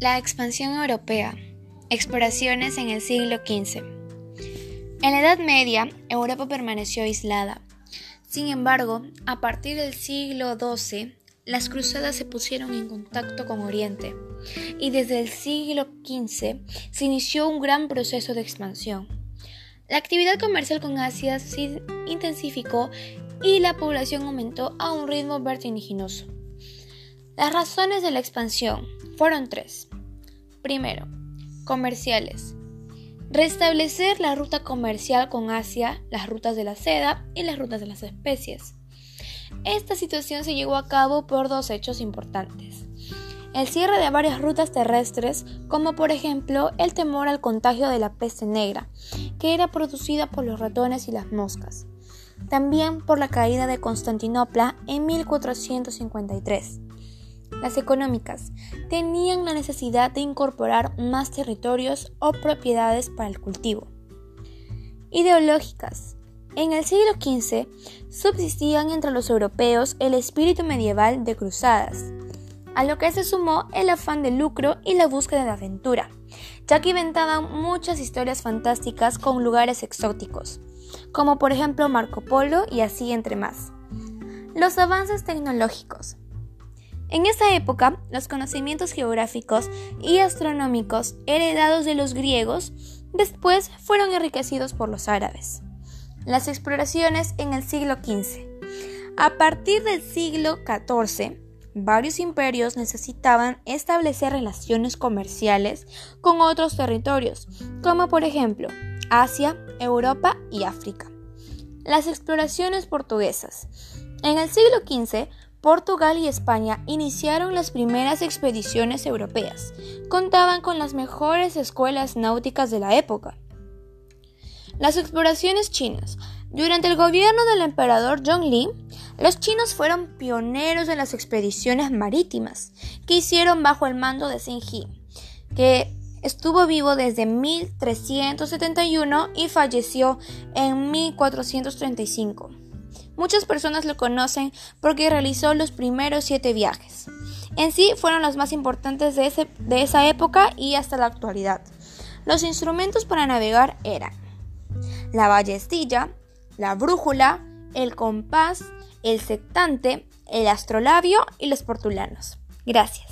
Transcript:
La expansión europea. Exploraciones en el siglo XV. En la Edad Media, Europa permaneció aislada. Sin embargo, a partir del siglo XII, las cruzadas se pusieron en contacto con Oriente y desde el siglo XV se inició un gran proceso de expansión. La actividad comercial con Asia se intensificó y la población aumentó a un ritmo vertiginoso. Las razones de la expansión fueron tres. Primero, comerciales. Restablecer la ruta comercial con Asia, las rutas de la seda y las rutas de las especies. Esta situación se llevó a cabo por dos hechos importantes. El cierre de varias rutas terrestres, como por ejemplo el temor al contagio de la peste negra, que era producida por los ratones y las moscas. También por la caída de Constantinopla en 1453 las económicas, tenían la necesidad de incorporar más territorios o propiedades para el cultivo. Ideológicas. En el siglo XV subsistían entre los europeos el espíritu medieval de cruzadas, a lo que se sumó el afán de lucro y la búsqueda de aventura, ya que inventaban muchas historias fantásticas con lugares exóticos, como por ejemplo Marco Polo y así entre más. Los avances tecnológicos. En esa época, los conocimientos geográficos y astronómicos heredados de los griegos después fueron enriquecidos por los árabes. Las exploraciones en el siglo XV. A partir del siglo XIV, varios imperios necesitaban establecer relaciones comerciales con otros territorios, como por ejemplo Asia, Europa y África. Las exploraciones portuguesas. En el siglo XV Portugal y España iniciaron las primeras expediciones europeas. Contaban con las mejores escuelas náuticas de la época. Las exploraciones chinas. Durante el gobierno del emperador Zhongli, los chinos fueron pioneros en las expediciones marítimas que hicieron bajo el mando de Xin He, que estuvo vivo desde 1371 y falleció en 1435. Muchas personas lo conocen porque realizó los primeros siete viajes. En sí fueron los más importantes de, de esa época y hasta la actualidad. Los instrumentos para navegar eran la ballestilla, la brújula, el compás, el sectante, el astrolabio y los portulanos. Gracias.